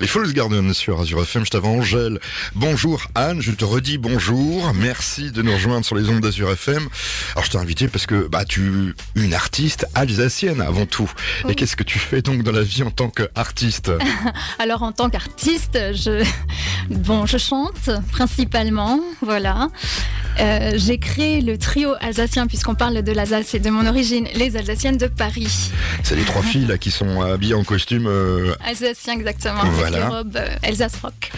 Les Falls Garden sur Azure FM, je t'avais Angèle. Bonjour Anne, je te redis bonjour. Merci de nous rejoindre sur les ondes d'Azure FM. Alors je t'ai invité parce que bah tu une artiste alsacienne avant tout. Et qu'est-ce que tu fais donc dans la vie en tant qu'artiste? Alors en tant qu'artiste, je bon, je chante principalement, voilà. Euh, j'ai créé le trio alsacien puisqu'on parle de l'Alsace et de mon origine, les Alsaciennes de Paris. C'est les trois filles là qui sont habillées en costume euh... alsacien exactement. Voilà. Robes euh, rock.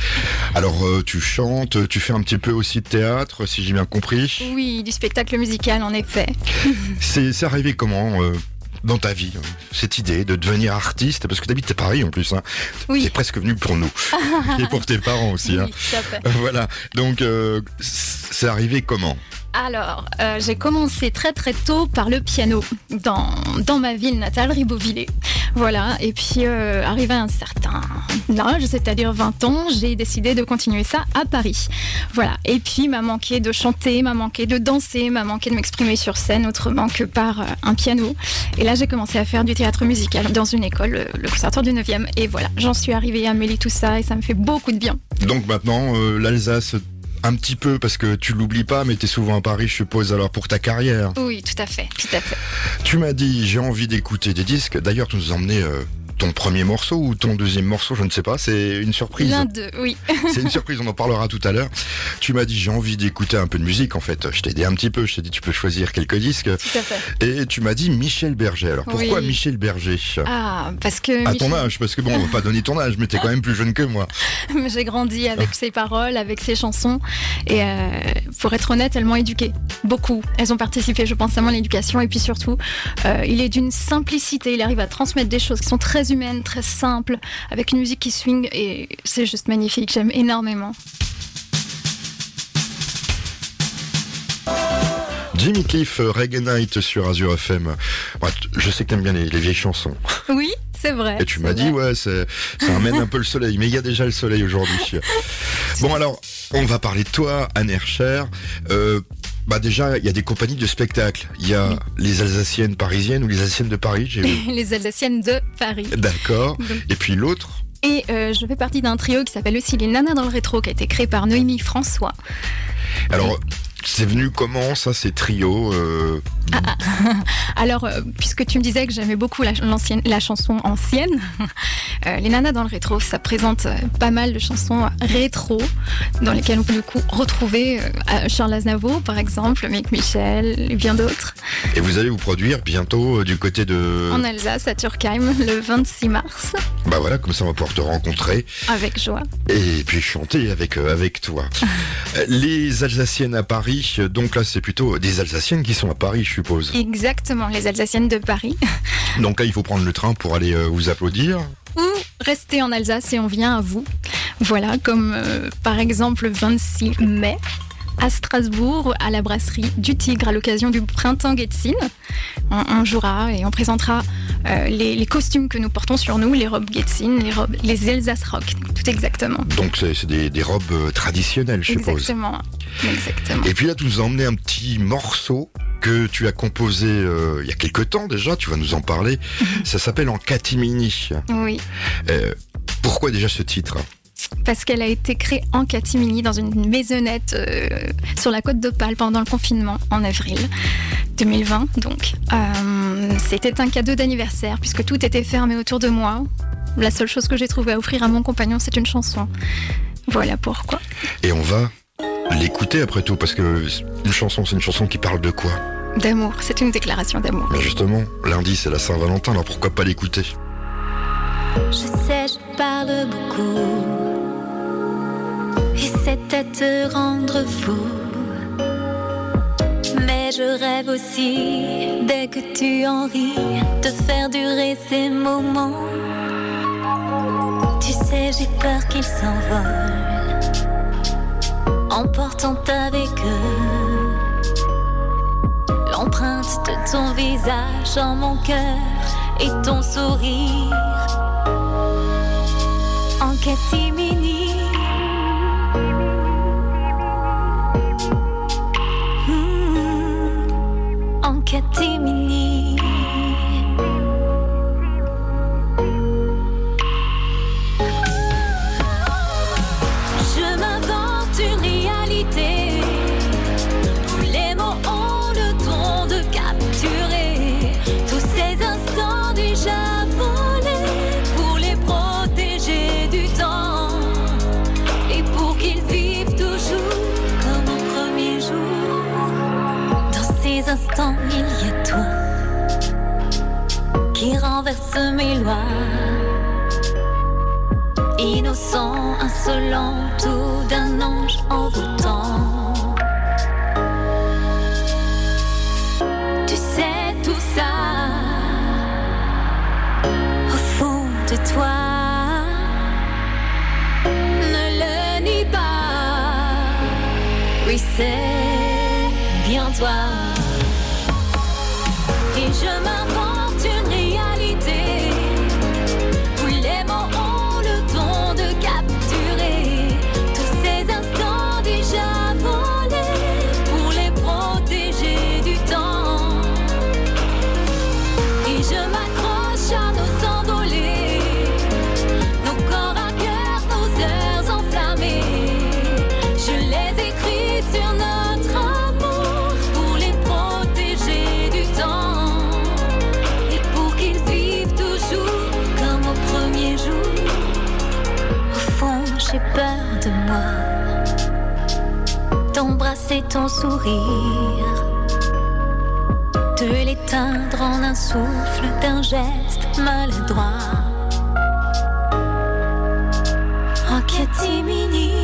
Alors euh, tu chantes, tu fais un petit peu aussi de théâtre, si j'ai bien compris. Oui, du spectacle musical en effet. C'est arrivé comment dans ta vie, cette idée de devenir artiste? Parce que tu habites à Paris en plus. Hein. Oui. Tu es presque venu pour nous. Et pour tes parents aussi. Hein. Oui, hein. Voilà. Donc, euh, c'est arrivé comment? Alors, euh, j'ai commencé très très tôt par le piano dans, dans ma ville natale, Ribeauvillé. Voilà, et puis euh, arrivé à un certain âge, c'est-à-dire 20 ans, j'ai décidé de continuer ça à Paris. Voilà, et puis m'a manqué de chanter, m'a manqué de danser, m'a manqué de m'exprimer sur scène autrement que par euh, un piano. Et là, j'ai commencé à faire du théâtre musical dans une école, le conservatoire du 9e. Et voilà, j'en suis arrivée à mêler tout ça et ça me fait beaucoup de bien. Donc maintenant, l'Alsace un petit peu parce que tu l'oublies pas, mais tu es souvent à Paris, je suppose, alors pour ta carrière. Oui, tout à fait, tout à fait. Tu m'as dit, j'ai envie d'écouter des disques. D'ailleurs, tu nous as emmené euh, ton premier morceau ou ton deuxième morceau, je ne sais pas, c'est une surprise. L'un d'eux, oui. c'est une surprise, on en parlera tout à l'heure. Tu m'as dit j'ai envie d'écouter un peu de musique en fait. Je t'ai aidé un petit peu, je t'ai dit tu peux choisir quelques disques. Tout à fait. Et tu m'as dit Michel Berger. Alors pourquoi Michel Berger? Ah, parce que. À ton âge, parce que bon, on va pas donner ton âge, mais t'es quand même plus jeune que moi. j'ai grandi avec ses paroles, avec ses chansons. Et euh, pour être honnête, elles m'ont éduqué. Beaucoup. Elles ont participé, je pense, à mon éducation. Et puis surtout, euh, il est d'une simplicité. Il arrive à transmettre des choses qui sont très humaines, très simples avec une musique qui swing et c'est juste magnifique, j'aime énormément. Jimmy Cliff, Reggae Night sur Azure FM. je sais que t'aimes bien les, vieilles chansons. Oui, c'est vrai. Et tu m'as dit, ouais, ça amène un peu le soleil, mais il y a déjà le soleil aujourd'hui. Bon, alors, on va parler de toi, Anne Hercher. Euh, bah déjà, il y a des compagnies de spectacle. Il y a les Alsaciennes parisiennes ou les Alsaciennes de Paris, j'ai vu. les Alsaciennes de Paris. D'accord. Et puis l'autre Et euh, je fais partie d'un trio qui s'appelle aussi les Nanas dans le rétro, qui a été créé par Noémie François. Alors, c'est venu comment ça, ces trios euh, ah, ah. Alors, euh, puisque tu me disais que j'aimais beaucoup la, la chanson ancienne, euh, les nanas dans le rétro, ça présente pas mal de chansons rétro dans lesquelles on peut du coup retrouver Charles Aznavour, par exemple, Mick Michel et bien d'autres. Et vous allez vous produire bientôt du côté de... En Alsace, à Turkheim, le 26 mars. Bah voilà, comme ça on va pouvoir te rencontrer. Avec joie. Et puis chanter avec, avec toi. les Alsaciennes à Paris, donc là, c'est plutôt des Alsaciennes qui sont à Paris, je suppose. Exactement, les Alsaciennes de Paris. Donc là, il faut prendre le train pour aller euh, vous applaudir. Ou rester en Alsace et on vient à vous. Voilà, comme euh, par exemple le 26 mai à Strasbourg, à la brasserie du Tigre, à l'occasion du printemps Getzin. On, jouera et on présentera euh, les, costumes que nous portons sur nous, les robes Getzin, les robes, les Elsace Rock, tout exactement. Donc c'est des, robes euh, traditionnelles, je suppose. Exactement. Et puis là, tu nous as emmené un petit morceau que tu as composé euh, il y a quelque temps déjà, tu vas nous en parler. Ça s'appelle En catimini. Oui. pourquoi déjà ce titre? Parce qu'elle a été créée en catimini dans une maisonnette euh, sur la côte d'Opale pendant le confinement en avril 2020. Donc, euh, c'était un cadeau d'anniversaire puisque tout était fermé autour de moi. La seule chose que j'ai trouvé à offrir à mon compagnon, c'est une chanson. Voilà pourquoi. Et on va l'écouter après tout parce que une chanson, c'est une chanson qui parle de quoi? D'amour. C'est une déclaration d'amour. Mais justement, lundi, c'est la Saint-Valentin, alors pourquoi pas l'écouter? Je sais, je parle beaucoup à te rendre fou. Mais je rêve aussi, dès que tu en ris, de faire durer ces moments. Tu sais, j'ai peur qu'ils s'envolent, emportant avec eux l'empreinte de ton visage en mon cœur et ton sourire en catimini. け君に instant, il y a toi qui renverse mes lois. Innocent, insolent, tout d'un ange envoûtant. Tu sais tout ça au fond de toi. Ne le nie pas. Oui, c'est bien toi. Et je d'embrasser ton sourire de l'éteindre en un souffle d'un geste maladroit. En catimini.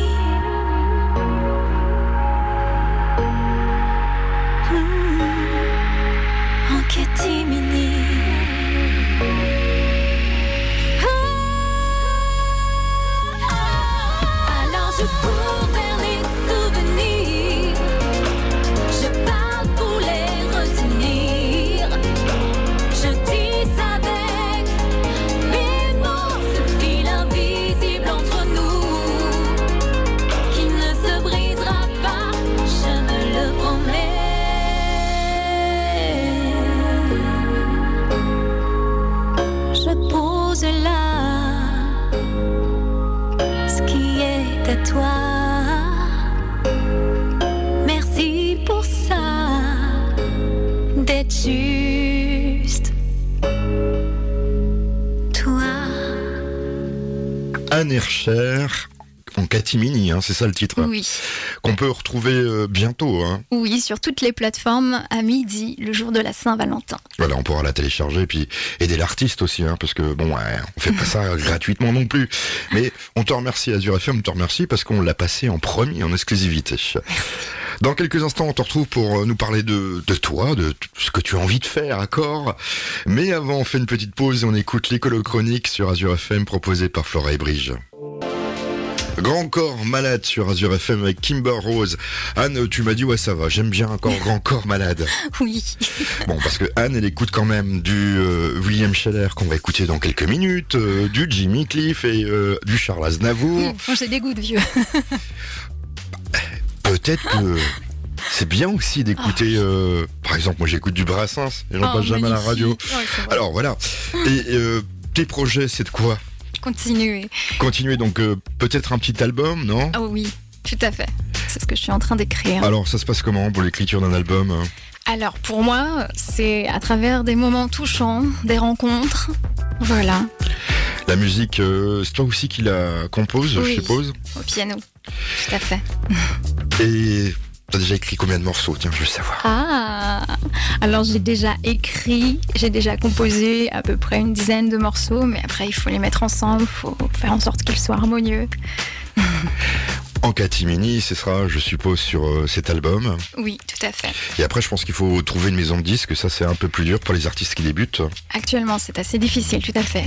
Anne Hercher en catimini, hein, c'est ça le titre, Oui, qu'on peut retrouver euh, bientôt. Hein. oui, sur toutes les plateformes à midi, le jour de la Saint-Valentin. Voilà, on pourra la télécharger et puis aider l'artiste aussi, hein, parce que bon, ouais, on fait pas ça gratuitement non plus. Mais on te remercie Azure FM, on te remercie parce qu'on l'a passé en premier, en exclusivité. Dans quelques instants, on te retrouve pour euh, nous parler de, de toi, de ce que tu as envie de faire, accord. Mais avant, on fait une petite pause et on écoute l'écolo chronique sur Azure FM proposée par Flora et Bridge. Grand corps malade sur Azure FM avec Kimber Rose. Anne, tu m'as dit ouais ça va, j'aime bien encore Grand corps malade. Oui, Bon, parce que Anne, elle écoute quand même du euh, William Scheller qu'on va écouter dans quelques minutes, euh, du Jimmy Cliff et euh, du Charles Aznavour. Bon, j'ai des goûts de vieux. Peut-être que c'est bien aussi d'écouter, euh, par exemple, moi j'écoute du Brassens et j'en Oh, passe jamais à la radio. Ouais. Alors voilà. Et euh, tes projets, c'est de quoi? Continuez. Continuer donc euh, peut-être un petit album, non? Oh oui, tout à fait. C'est ce que je suis en train d'écrire. Alors ça se passe comment pour l'écriture d'un album? Alors pour moi, c'est à travers des moments touchants, des rencontres. Voilà, La musique, euh, c'est toi aussi qui la compose, je suppose au piano. Tout à fait. Et t'as déjà écrit combien de morceaux? Tiens, je veux savoir. Ah Alors j'ai déjà écrit, j'ai déjà composé à peu près une dizaine de morceaux, mais après il faut les mettre ensemble, il faut faire en sorte qu'ils soient harmonieux. En catimini, ce sera, je suppose, sur euh, cet album. Oui, tout à fait. Et après, je pense qu'il faut trouver une maison de disques. Ça, c'est un peu plus dur pour les artistes qui débutent. Actuellement, c'est assez difficile, tout à fait.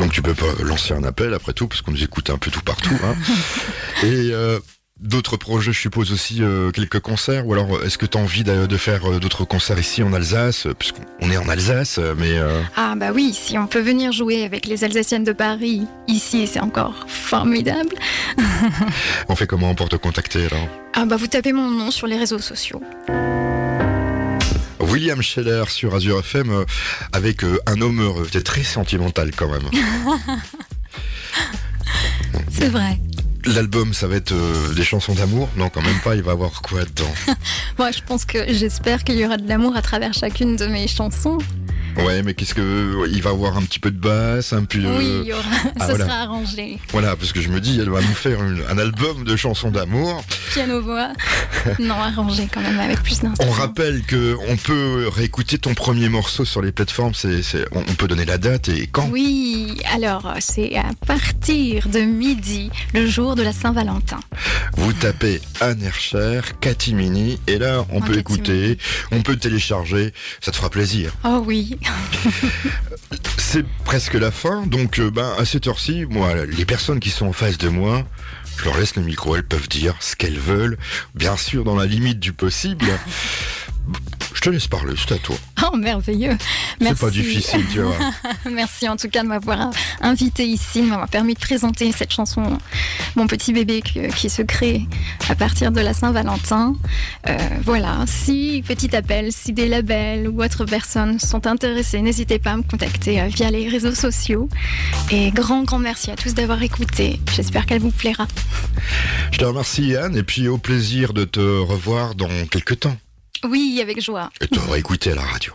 Donc, tu peux pas lancer un appel après tout, parce qu'on nous écoute un peu tout partout. hein. Et euh, d'autres projets, je suppose aussi euh, quelques concerts. Ou alors, est-ce que tu as envie de, de faire euh, d'autres concerts ici en Alsace euh, Puisqu'on est en Alsace, mais euh, Ah bah oui, si on peut venir jouer avec les Alsaciennes de Paris, ici, c'est encore formidable. on fait comment pour te contacter là Ah bah vous tapez mon nom sur les réseaux sociaux. William Scheller sur Azure FM avec un homme heureux. C'est très sentimental quand même. C'est vrai. L'album, ça va être euh, des chansons d'amour Non, quand même pas. Il va avoir quoi dedans? Moi, je pense que j'espère qu'il y aura de l'amour à travers chacune de mes chansons. Ouais, mais qu'est-ce que il va avoir un petit peu de basse, un peu. Oui, il y aura, ah, ce voilà. sera arrangé. Voilà, parce que je me dis, elle va nous faire une- un album de chansons d'amour. Piano-voix. non, arrangé quand même avec plus On d'instruments. rappelle que on peut réécouter ton premier morceau sur les plateformes. C'est, on on peut donner la date et quand? Oui, alors c'est à partir de midi, le jour de la Saint-Valentin. Vous tapez Anne Hercher, Katimini, et là on En peut écouter, on peut télécharger. Ça te fera plaisir. Oh oui, C'est presque la fin, donc euh, ben, à cette heure-ci, moi, les personnes qui sont en face de moi, je leur laisse le micro, elles peuvent dire ce qu'elles veulent, bien sûr dans la limite du possible. Je te laisse parler, c'est à toi. oh merveilleux. C'est pas difficile, tu vois. Merci en tout cas de m'avoir invité ici, de m'avoir permis de présenter cette chanson, mon petit bébé qui, qui se crée à partir de la Saint-Valentin. Euh, voilà, si petit appel, si des labels ou autres personnes sont intéressées, n'hésitez pas à me contacter euh, via les réseaux sociaux. Et grand, grand merci à tous d'avoir écouté. J'espère qu'elle vous plaira. Je te remercie Anne, et puis au plaisir de te revoir dans quelques temps. Oui, avec joie. Et te réécouter à la radio.